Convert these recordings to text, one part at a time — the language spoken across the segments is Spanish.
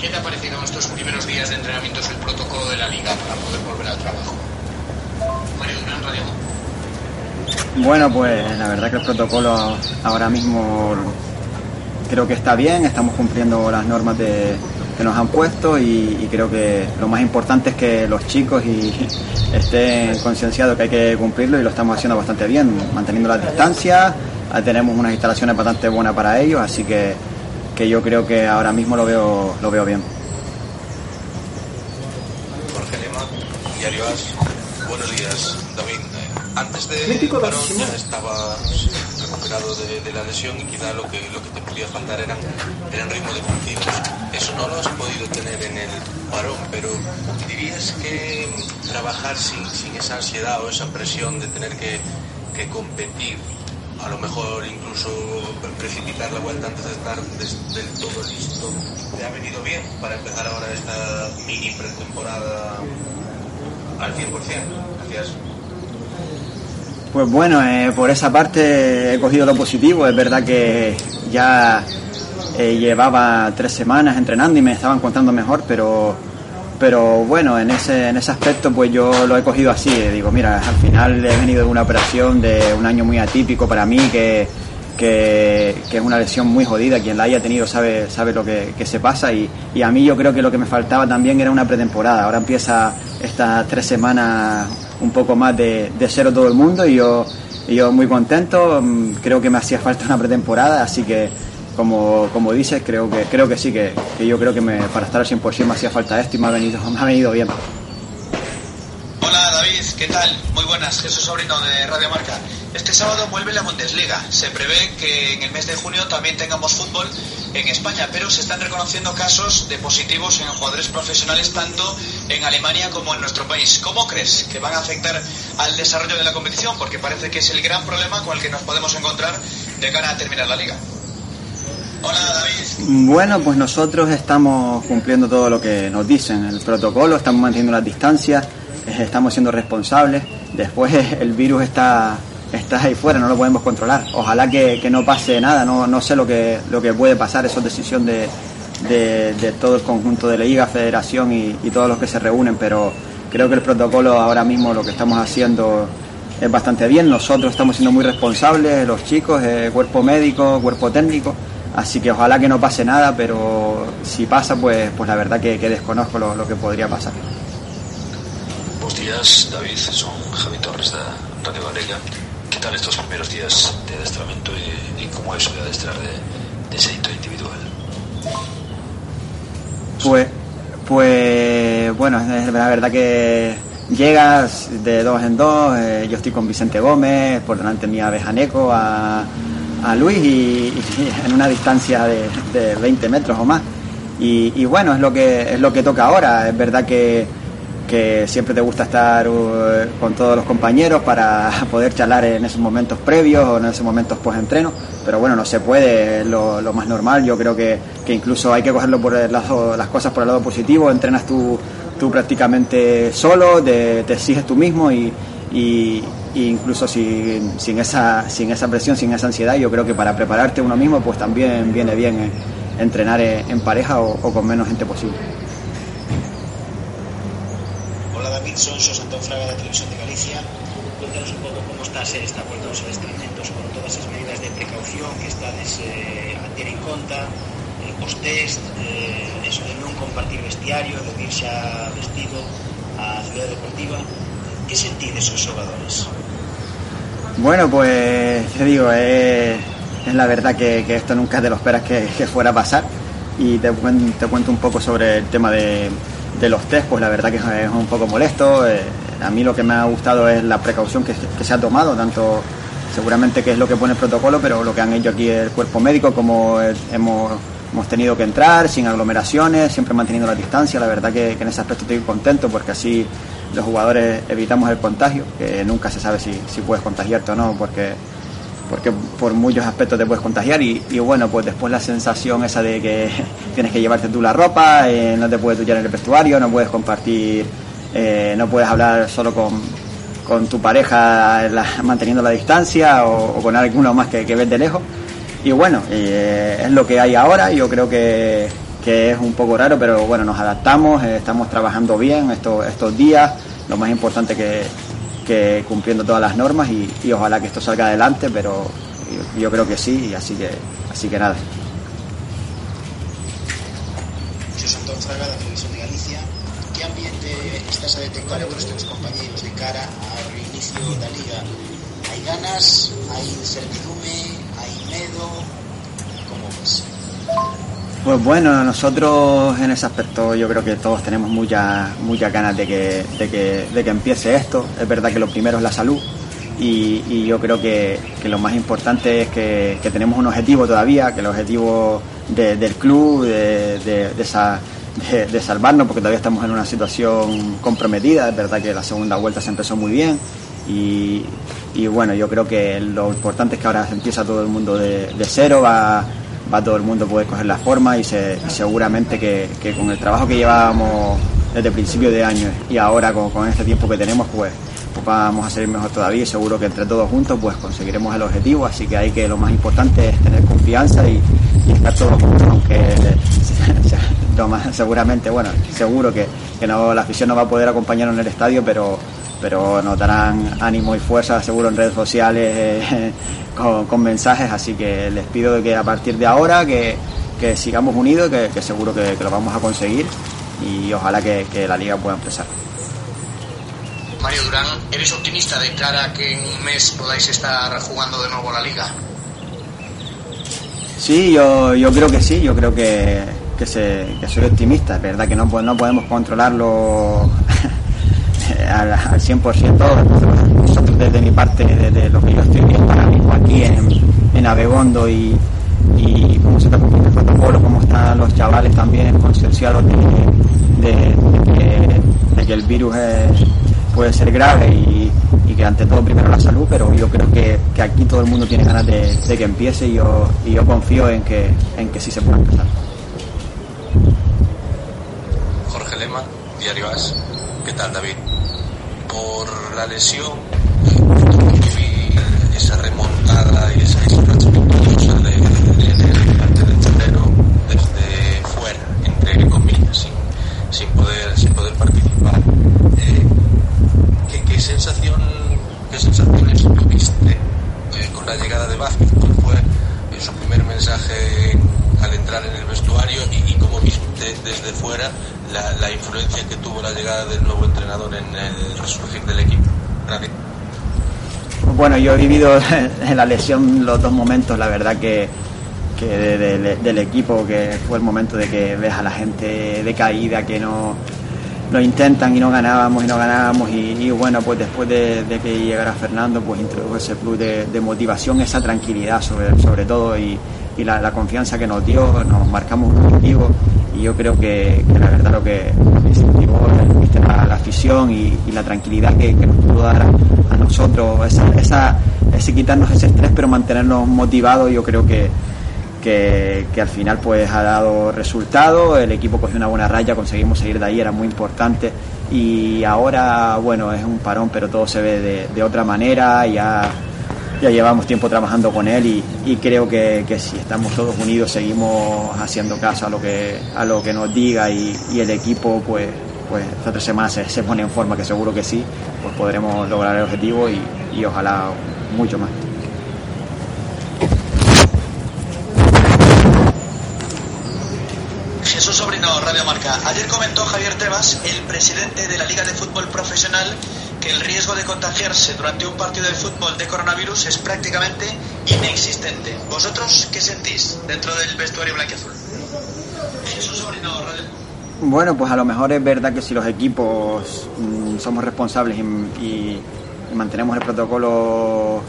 ¿Qué te ha parecido en estos primeros días de entrenamientos el protocolo de la liga para poder volver al trabajo? Mario Durán, Radio. Bueno, pues la verdad que el protocolo ahora mismo creo que está bien, estamos cumpliendo las normas de, que nos han puesto y, creo que lo más importante es que los chicos estén concienciados que hay que cumplirlo y lo estamos haciendo bastante bien, manteniendo las distancias, ah, tenemos unas instalaciones bastante buenas para ellos, así que, que yo creo que ahora mismo lo veo, lo veo bien. Jorge Lema, Diario As. Buenos días, David. Eh, Antes de Barcelona. ya estabas recuperado de, de la lesión y quizá lo que, lo que te podía faltar eran, eran ritmo de partidos. Eso no lo has podido tener en el parón, pero dirías que trabajar sin, sin esa ansiedad o esa presión de tener que, que competir, a lo mejor incluso precipitar la vuelta antes de estar del todo listo, te ha venido bien para empezar ahora esta mini pretemporada al 100%. Gracias. Pues bueno, eh, por esa parte he cogido lo positivo. Es verdad que ya eh, llevaba tres semanas entrenando y me estaba encontrando mejor, pero, pero bueno, en ese, en ese aspecto pues yo lo he cogido así. eh, Digo, mira, al final he venido de una operación de un año muy atípico para mí, que, que, es una lesión muy jodida. Quien la haya tenido sabe, sabe lo que, que se pasa y, y a mí yo creo que lo que me faltaba también era una pretemporada. Ahora empieza estas tres semanas un poco más de, de cero todo el mundo y yo, y yo muy contento. mm, Creo que me hacía falta una pretemporada, así que como, como dices, creo que, creo que sí, que, que yo creo que me, para estar al 100% me hacía falta esto y me ha venido, me ha venido bien. Hola David, ¿qué tal? Muy buenas, Jesús Sobrino de Radio Marca. Este sábado vuelve la Bundesliga. Se prevé que en el mes de junio también tengamos fútbol en España, pero se están reconociendo casos de positivos en jugadores profesionales tanto en Alemania como en nuestro país. ¿Cómo crees que van a afectar al desarrollo de la competición? Porque parece que es el gran problema con el que nos podemos encontrar de cara a terminar la liga. Hola David. Bueno, pues nosotros estamos cumpliendo todo lo que nos dicen, el protocolo, estamos manteniendo las distancias, eh, estamos siendo responsables. Después el virus está, está ahí fuera, no lo podemos controlar. Ojalá que, no pase nada, no, no sé lo que, lo que puede pasar, eso es decisión de, de, todo el conjunto de la Liga, Federación y, y todos los que se reúnen, pero creo que el protocolo ahora mismo lo que estamos haciendo es bastante bien. Nosotros estamos siendo muy responsables, los chicos, eh, cuerpo médico, cuerpo técnico. Así que ojalá que no pase nada, pero si pasa, pues, pues la verdad que, que desconozco lo, lo que podría pasar. Buenos días, David. Son Javi Torres de Radio Galega. ¿Qué tal estos primeros días de adiestramiento y, y cómo es de adestrar de, de séito individual? Pues, pues bueno, la verdad que llegas de dos en dos. eh, yo estoy con Vicente Gómez, por delante mía Bejaneco, a, a Luis y, en una distancia de, de 20 metros o más. Y, y bueno, es lo que es lo que toca ahora. Es verdad que, que siempre te gusta estar uh, con todos los compañeros para poder charlar en esos momentos previos o en esos momentos post entreno, pero bueno, no se puede, es lo, lo más normal. Yo creo que, que incluso hay que cogerlo por el lado, las cosas por el lado positivo. Entrenas tú, tú prácticamente solo, te, exiges tú mismo y- incluso sin, esa, presión, sin esa ansiedad, yo creo que para prepararte uno mismo, pues también viene bien eh, entrenar en, en pareja o, con menos gente posible. Hola David, soy Antón Fraga de Televisión de Galicia. Cuéntanos un poco cómo está a ser esta aos adestamentos con todas as medidas de precaución que estades eh, a ter en conta, eh, os test, eh, eso de non compartir vestiario, de ir xa vestido á cidade deportiva. Que sentides os xogadores? Bueno, pues te digo, es la verdad que, esto nunca te lo esperas que, que fuera a pasar. Y te, te cuento un poco sobre el tema de, de los test, pues la verdad que es un poco molesto. eh, a mí lo que me ha gustado es la precaución que se ha tomado, tanto seguramente que es lo que pone el protocolo, pero lo que han hecho aquí el cuerpo médico, como hemos, hemos tenido que entrar sin aglomeraciones, siempre manteniendo la distancia, la verdad que, en ese aspecto estoy contento porque así los jugadores evitamos el contagio, que nunca se sabe si, si puedes contagiarte o no, porque porque por muchos aspectos te puedes contagiar y, bueno, pues después la sensación esa de que tienes que llevarte tú la ropa, eh, no te puedes duchar en el vestuario, no puedes compartir, eh, no puedes hablar solo con, con tu pareja manteniendo la distancia o, con alguno más que ves de lejos. Y bueno, eh, es lo que hay ahora, yo creo que, que, es un poco raro, pero bueno, nos adaptamos, estamos trabajando bien estos, estos días, lo más importante que que cumpliendo todas las normas y, ojalá que esto salga adelante, pero yo, creo que sí, y así que, así que nada. José Antón Fraga, la Televisión de Galicia. ¿Qué ambiente estás a detectar compañeros de cara ao reinicio da Liga? Hai ganas, hai incertidume, ves? Pues bueno, nosotros en ese aspecto yo creo que todos tenemos muchas muchas ganas de que, de, que, de que empiece esto. Es verdad que lo primero es la salud y, yo creo que, lo más importante es que, tenemos un objetivo todavía, que el objetivo del club, de, de, salvarnos, porque todavía estamos en una situación comprometida. Es verdad que la segunda vuelta se empezó muy bien y, y bueno, yo creo que lo importante es que ahora empieza todo el mundo de, cero, va va todo el mundo a poder coger la forma y, seguramente que, con el trabajo que llevábamos desde principio de año y ahora con, este tiempo que tenemos, pues, pues, vamos a salir mejor todavía y seguro que entre todos juntos pues conseguiremos el objetivo, así que hay que lo más importante es tener confianza y, estar todos juntos, aunque seguramente, bueno, seguro que, no, la afición no va a poder acompañarnos en el estadio, pero pero nos darán ánimo y fuerza seguro en redes sociales eh, con, mensajes, así que les pido que a partir de ahora que, sigamos unidos, que, que seguro que, lo vamos a conseguir y ojalá que, la liga pueda empezar. Mario Durán, ¿eres optimista de cara a que en un mes podáis estar jugando de nuevo la liga? Sí, yo, yo creo que sí, yo creo que, que, soy optimista, es verdad que no, no podemos controlarlo al, al 100%. Nosotros, desde mi parte, desde lo que yo estoy viendo aquí en, en Abegondo y, y cómo se está cumpliendo el protocolo, cómo están los chavales también concienciados de, de, que, el virus puede ser grave y, y, que ante todo primero la salud, pero yo creo que, que aquí todo el mundo tiene ganas de, que empiece y yo, y yo confío en que, en que sí se pueda empezar. Jorge Lema, Diario As. ¿Qué tal, David? Por la lesión, esa remontada y esa racha victoriosa de, de, desde fuera, entre comillas, sin, poder, sin poder participar. Eh, ¿qué, sensación, qué sensaciones tuviste eh, con la llegada de Vázquez? ¿Cuál fue eh, su primer mensaje al entrar en el vestuario y, y cómo viste desde fuera la, influencia que tuvo la llegada del nuevo entrenador en el resurgir del equipo. En la lesión los dos momentos, la verdad que, del equipo, que fue el momento de que ves a la gente decaída, que no lo intentan y no ganábamos y no ganábamos y, bueno, pues después de, que llegara Fernando, pues introdujo ese plus de, motivación, esa tranquilidad sobre, sobre todo y, la, la, confianza que nos dio, nos marcamos un objetivo y yo creo que, la verdad lo que, incentivó la, la, afición y, la tranquilidad que, nos pudo dar a, nosotros, esa, ese quitarnos ese estrés pero mantenernos motivados, yo creo que, que, al final pues ha dado resultado, el equipo cogió una buena raya, conseguimos seguir de ahí, era muy importante. Y ahora bueno es un parón pero todo se ve de, de otra manera, ya ya llevamos tiempo trabajando con él y, creo que, si estamos todos unidos seguimos haciendo caso a lo que a lo que nos diga y, el equipo pues pues estas tres semanas se, pone en forma que seguro que sí pues podremos lograr el objetivo y, y ojalá mucho más Jesús Sobrino, Radio Marca. Ayer comentó Javier Tebas, el presidente de la Liga de Fútbol Profesional, que el riesgo de contagiarse durante un partido de fútbol de coronavirus es prácticamente inexistente. ¿Vosotros qué sentís dentro del vestuario blanquiazul? Bueno, pues a lo mejor es verdad que si los equipos mm, somos responsables y, mantenemos el protocolo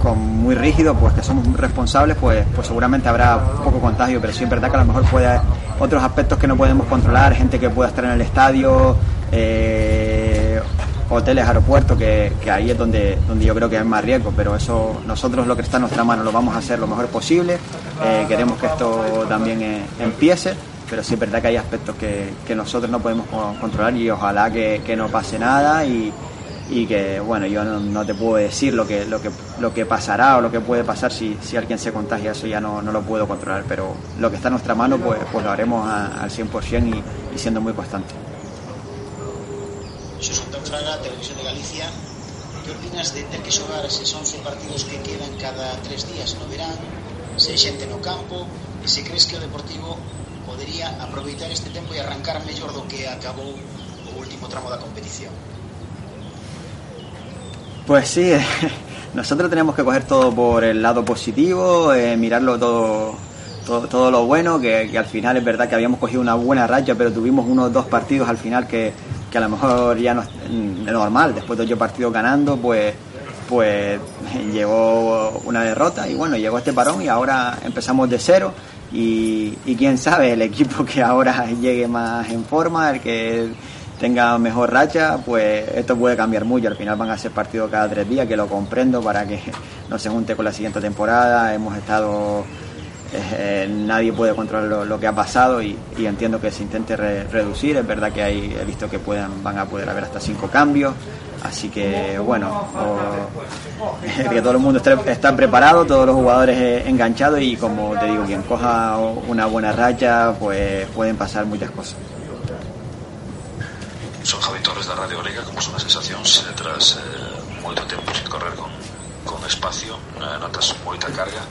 con muy rígido, pues que somos responsables, pues, pues seguramente habrá poco contagio, pero sí es verdad que a lo mejor puede haber otros aspectos que no podemos controlar, gente que pueda estar en el estadio, eh, hoteles, aeropuertos, que, ahí es donde, donde yo creo que hay más riesgo, pero eso nosotros lo que está en nuestra mano lo vamos a hacer lo mejor posible, eh, queremos que esto también eh, empiece, pero sí es verdad que hay aspectos que, que nosotros no podemos controlar y ojalá que, no pase nada y, y que bueno yo no, te puedo decir lo que lo que lo que pasará o lo que puede pasar si, si alguien se contagia eso ya no, no, lo puedo controlar pero lo que está en nuestra mano pues, pues lo haremos al 100% y, y siendo muy constante Fraga, Televisión de Galicia. ¿qué opinas de ter que xogar esos 11 partidos que quedan cada tres días no verán se xente no campo e se crees que o Deportivo podería aproveitar este tempo e arrancar mellor do que acabou o último tramo da competición Pues sí, nosotros tenemos que coger todo por el lado positivo, eh, mirarlo todo, todo, lo bueno, que, al final es verdad que habíamos cogido una buena racha, pero tuvimos unos dos partidos al final que, a lo mejor ya no es normal, después de ocho partidos ganando, pues pues llegó una derrota y bueno, llegó este parón y ahora empezamos de cero y, y quién sabe, el equipo que ahora llegue más en forma, el que tenga mejor racha, pues esto puede cambiar mucho. Al final van a ser partidos cada tres días, que lo comprendo para que no se junte con la siguiente temporada. Hemos estado, eh, nadie puede controlar lo, que ha pasado y, entiendo que se intente reducir. Es verdad que hay, he visto que puedan, van a poder haber hasta cinco cambios. Así que bueno, que todo el mundo esté, está preparado, todos los jugadores eh, enganchados y como te digo, quien coja una buena racha, pues pueden pasar muchas cosas. Son Javi Torres da Radio Galega, como son as sensacións eh, tras eh, moito tempo sin correr con, con espacio, notas moita carga?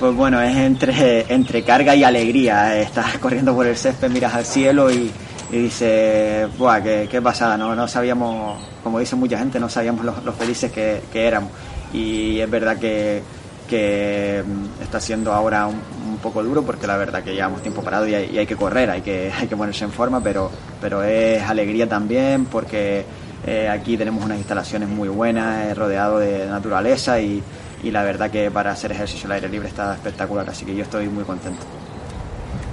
Pues bueno, es entre, entre carga y alegría. Eh, estás corriendo por el césped, miras al cielo y, y dices, ¡buah, qué, pasada! ¿no? no sabíamos, como dice mucha gente, no sabíamos los, los felices que, que éramos. Y es verdad que, que mm, está siendo ahora un, poco duro porque la verdad que llevamos tiempo parado y hay, que correr, hay que, hay que ponerse en forma, pero, pero es alegría también porque eh, aquí tenemos unas instalaciones muy buenas, rodeado de naturaleza y, y, la verdad que para hacer ejercicio al aire libre está espectacular, así que yo estoy muy contento.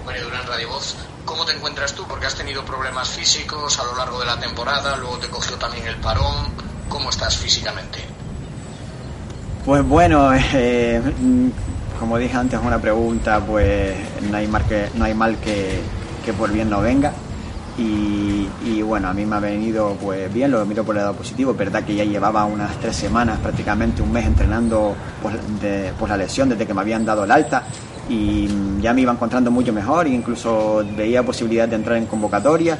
María Durán Radio Voz, ¿cómo te encuentras tú? Porque has tenido problemas físicos a lo largo de la temporada, luego te cogió también el parón, ¿cómo estás físicamente? Pues bueno, eh, como dije antes, una pregunta, pues no hay mal que, no hay mal que, por bien no venga. Y, bueno, a mí me ha venido pues bien, lo miro por el lado positivo, verdad que ya llevaba unas tres semanas, prácticamente un mes entrenando pues, de, la lesión desde que me habían dado el alta y ya me iba encontrando mucho mejor, incluso veía posibilidad de entrar en convocatoria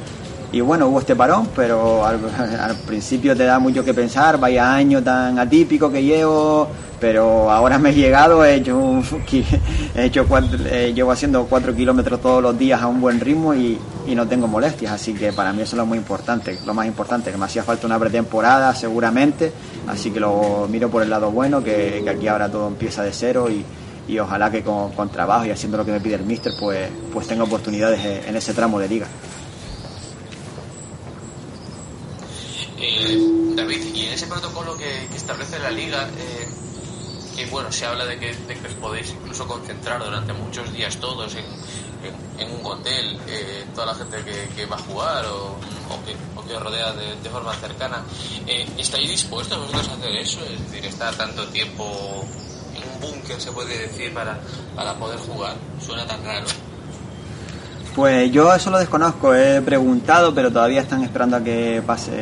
y bueno, hubo este parón, pero al, principio te da mucho que pensar, vaya año tan atípico que llevo, pero ahora me he llegado, he hecho, he hecho eh, llevo haciendo cuatro kilómetros todos los días a un buen ritmo y, y, no tengo molestias, así que para mí eso es lo muy importante, lo más importante, que me hacía falta una pretemporada seguramente, así que lo miro por el lado bueno, que, que aquí ahora todo empieza de cero y, y ojalá que con, con, trabajo y haciendo lo que me pide el míster, pues, pues tenga oportunidades en ese tramo de liga. Eh, David, y en ese protocolo que, establece la liga, eh, que bueno, se habla de que, os podéis incluso concentrar durante muchos días todos en, un hotel, eh, toda la gente que, va a jugar o, que, os rodea de, forma cercana. Eh, ¿Estáis dispuestos vosotros a hacer eso? Es decir, estar tanto tiempo en un búnker, se puede decir, para, para poder jugar. Suena tan raro. Pues yo eso lo desconozco, he preguntado, pero todavía están esperando a que pase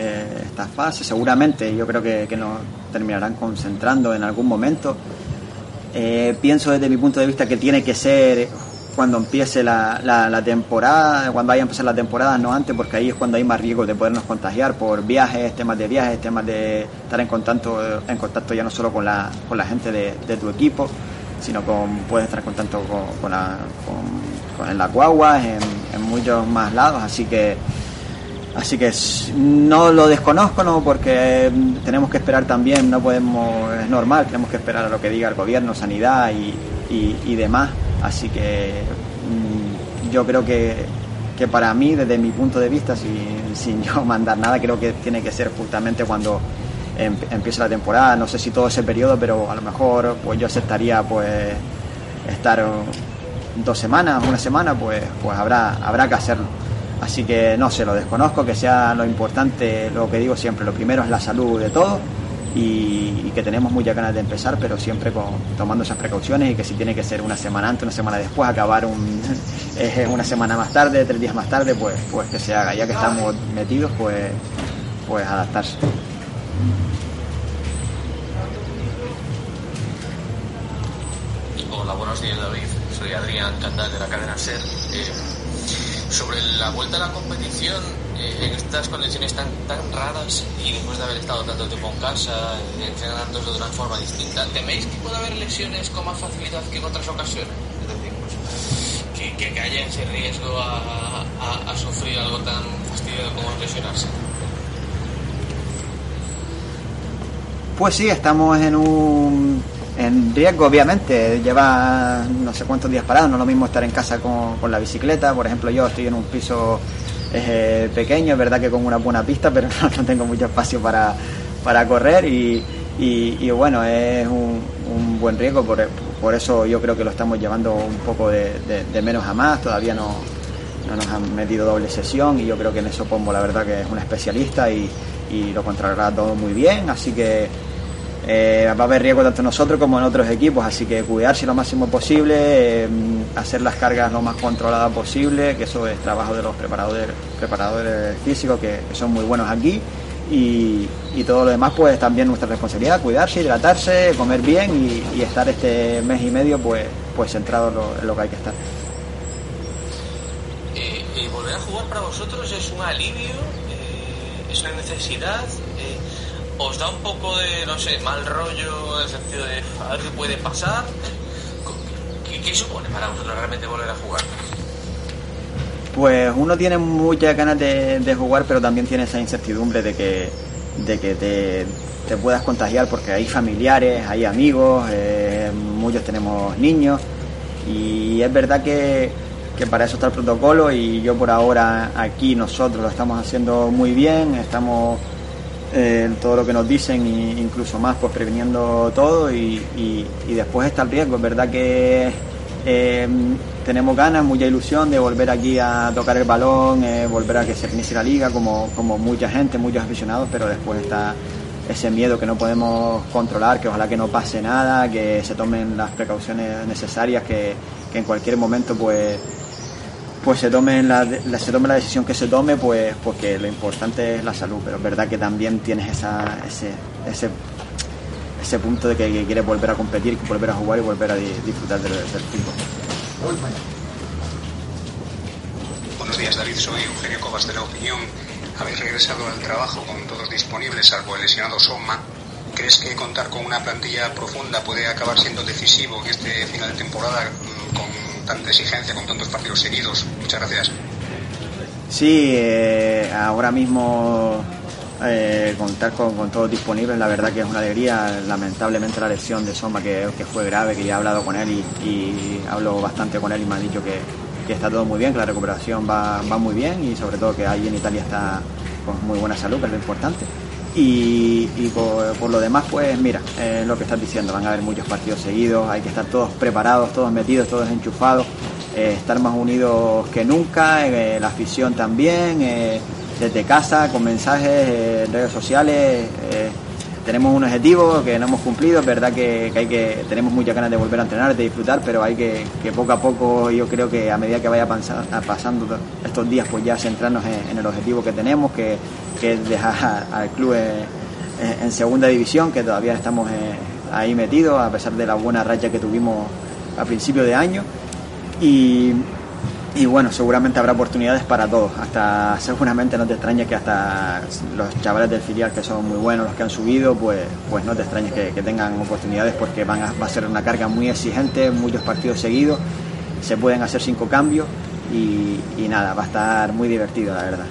esta fase. Seguramente yo creo que, que nos terminarán concentrando en algún momento. Eh, pienso desde mi punto de vista que tiene que ser cuando empiece la, temporada, cuando vaya a empezar la temporada, no antes, porque ahí es cuando hay más riesgo de podernos contagiar por viajes, temas de viajes, temas de estar en contacto, en contacto ya no solo con la, con la gente de, tu equipo, sino con, puedes estar en contacto con, con, la, con, en las guaguas, en, muchos más lados, así que Así que no lo desconozco, ¿no? porque tenemos que esperar también, no podemos, es normal, tenemos que esperar a lo que diga el gobierno, sanidad y, y, demás. Así que mm, yo creo que, que, para mí, desde mi punto de vista, sin, sin, yo mandar nada, creo que tiene que ser justamente cuando, em, empiece la temporada. No sé si todo ese periodo, pero a lo mejor pues yo aceptaría pues estar dos semanas, una semana, pues, pues habrá, habrá que hacerlo. Así que no sé, lo desconozco, que sea lo importante, lo que digo siempre, lo primero es la salud de todos y, que tenemos muchas ganas de empezar, pero siempre con, tomando esas precauciones y que si tiene que ser una semana antes, una semana después, acabar un, una semana más tarde, tres días más tarde, pues, pues que se haga. Ya que estamos metidos, pues, pues adaptarse. Hola, buenos días David, soy Adrián Candal de la cadena SER. Eh, sobre la vuelta a la competición, eh, en estas condiciones tan, tan raras y después de haber estado tanto tiempo en casa, eh, entrenando de una forma distinta, ¿teméis que pueda haber lesiones con más facilidad que en otras ocasiones? Es decir, pues, que, que, haya ese riesgo a, a, a sufrir algo tan fastidioso como lesionarse. Pues sí, estamos en un en riesgo, obviamente. Lleva no sé cuántos días parado, no es lo mismo estar en casa con, con la bicicleta. Por ejemplo, yo estoy en un piso eh, pequeño, es verdad que con una buena pista, pero no, tengo mucho espacio para, para correr y, y, bueno, es un, un buen riesgo, por, por, eso yo creo que lo estamos llevando un poco de, de, menos a más, todavía no, no, nos han metido doble sesión y yo creo que en eso Pombo la verdad que es un especialista y, y lo controlará todo muy bien, así que eh, va a haber riesgo tanto en nosotros como en otros equipos, así que cuidarse lo máximo posible, eh, hacer las cargas lo más controladas posible, que eso es trabajo de los preparadores, preparadores físicos que, son muy buenos aquí. Y, todo lo demás pues también nuestra responsabilidad, cuidarse, hidratarse, comer bien y, estar este mes y medio pues, pues centrado en lo, en lo que hay que estar. Eh, eh, volver a jugar para vosotros es un alivio, eh, es una necesidad, os da un poco de, no sé, mal rollo, en el sentido de a ver qué puede pasar. ¿Qué, qué supone para vosotros realmente volver a jugar? Pues uno tiene muchas ganas de, jugar, pero también tiene esa incertidumbre de que, de que te, te puedas contagiar porque hay familiares, hay amigos, eh, muchos tenemos niños y es verdad que, que para eso está el protocolo y yo por ahora aquí nosotros lo estamos haciendo muy bien, estamos eh, todo lo que nos dicen e incluso más pues previniendo todo y, y, después está el riesgo, es verdad que eh, tenemos ganas, mucha ilusión de volver aquí a tocar el balón, eh, volver a que se inicie la liga como, como mucha gente, muchos aficionados, pero después está ese miedo que no podemos controlar, que ojalá que no pase nada, que se tomen las precauciones necesarias, que, que en cualquier momento pues pues se tome la, la, se tome la decisión que se tome, pues porque lo importante es la salud, pero es verdad que también tienes esa, ese, ese, ese punto de que, quieres volver a competir, volver a jugar y volver a di, disfrutar del, del. Buenos días David, soy Eugenio Cobas de la Opinión. Habéis regresado al trabajo con todos disponibles, salvo el lesionado Soma. ¿Crees que contar con una plantilla profunda puede acabar siendo decisivo en este final de temporada con tanta exigencia con tantos partidos seguidos. Muchas gracias. Sí, eh, ahora mismo eh, contar con, con todos disponibles, la verdad que es una alegría. Lamentablemente la lesión de Soma que, que fue grave, que ya he hablado con él y, y, hablo bastante con él y me ha dicho que, que está todo muy bien, que la recuperación va, va, muy bien y sobre todo que ahí en Italia está con muy buena salud, que es lo importante. Y, por, por, lo demás, pues mira, eh, lo que estás diciendo, van a haber muchos partidos seguidos, hay que estar todos preparados, todos metidos, todos enchufados, eh, estar más unidos que nunca, eh, la afición también, eh, desde casa, con mensajes, redes sociales. Tenemos un objetivo que no hemos cumplido, es verdad que, que, tenemos muchas ganas de volver a entrenar, de disfrutar, pero hay que, que poco a poco, yo creo que a medida que vaya pasando estos días, pues ya centrarnos en, el objetivo que tenemos, que que es dejar al club en, en, segunda división, que todavía estamos ahí metidos, a pesar de la buena racha que tuvimos a principio de año. Y, y, bueno, seguramente habrá oportunidades para todos. Hasta seguramente no te extrañes que hasta los chavales del filial que son muy buenos, los que han subido, pues, pues no te extrañes que, tengan oportunidades porque van a, va a ser una carga muy exigente, muchos partidos seguidos, se pueden hacer cinco cambios y, y nada, va a estar muy divertido, la verdad.